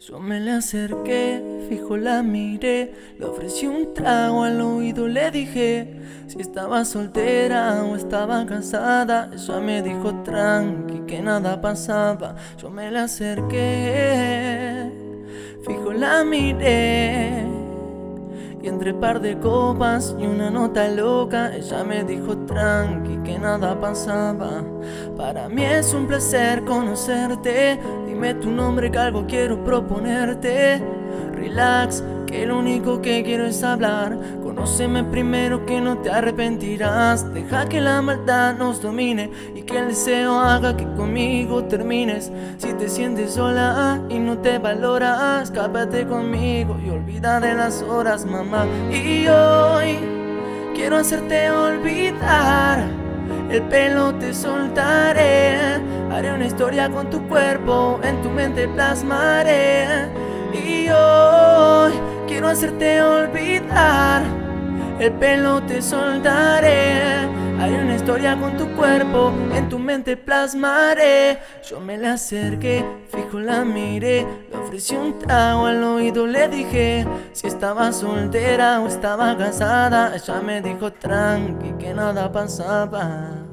Yo me le acerqué, fijo la miré, le ofrecí un trago al oído, le dije si estaba soltera o estaba casada. Ella me dijo tranqui, que nada pasaba. Yo me le acerqué, fijo la miré. Y entre par de copas y una nota loca, ella me dijo tranqui, que nada pasaba. Para mí es un placer conocerte. Dime tu nombre que algo quiero proponerte. Relax, que lo único que quiero es hablar. Conóceme primero que no te arrepentirás. Deja que la maldad nos domine y que el deseo haga que conmigo termines. Si te sientes sola y no te valoras, escápate conmigo y olvida de las horas, mamá. Y hoy quiero hacerte olvidar. El pelo te soltaré. Haré una historia con tu cuerpo, en tu mente plasmaré. Y hoy quiero hacerte olvidar. El pelo te soltaré. Haré una historia con tu cuerpo, en tu mente plasmaré. Yo me la acerqué, fijo la miré, ofrecí un trago al oído, le dije si estaba soltera o estaba casada. Ella me dijo tranqui que nada pasaba.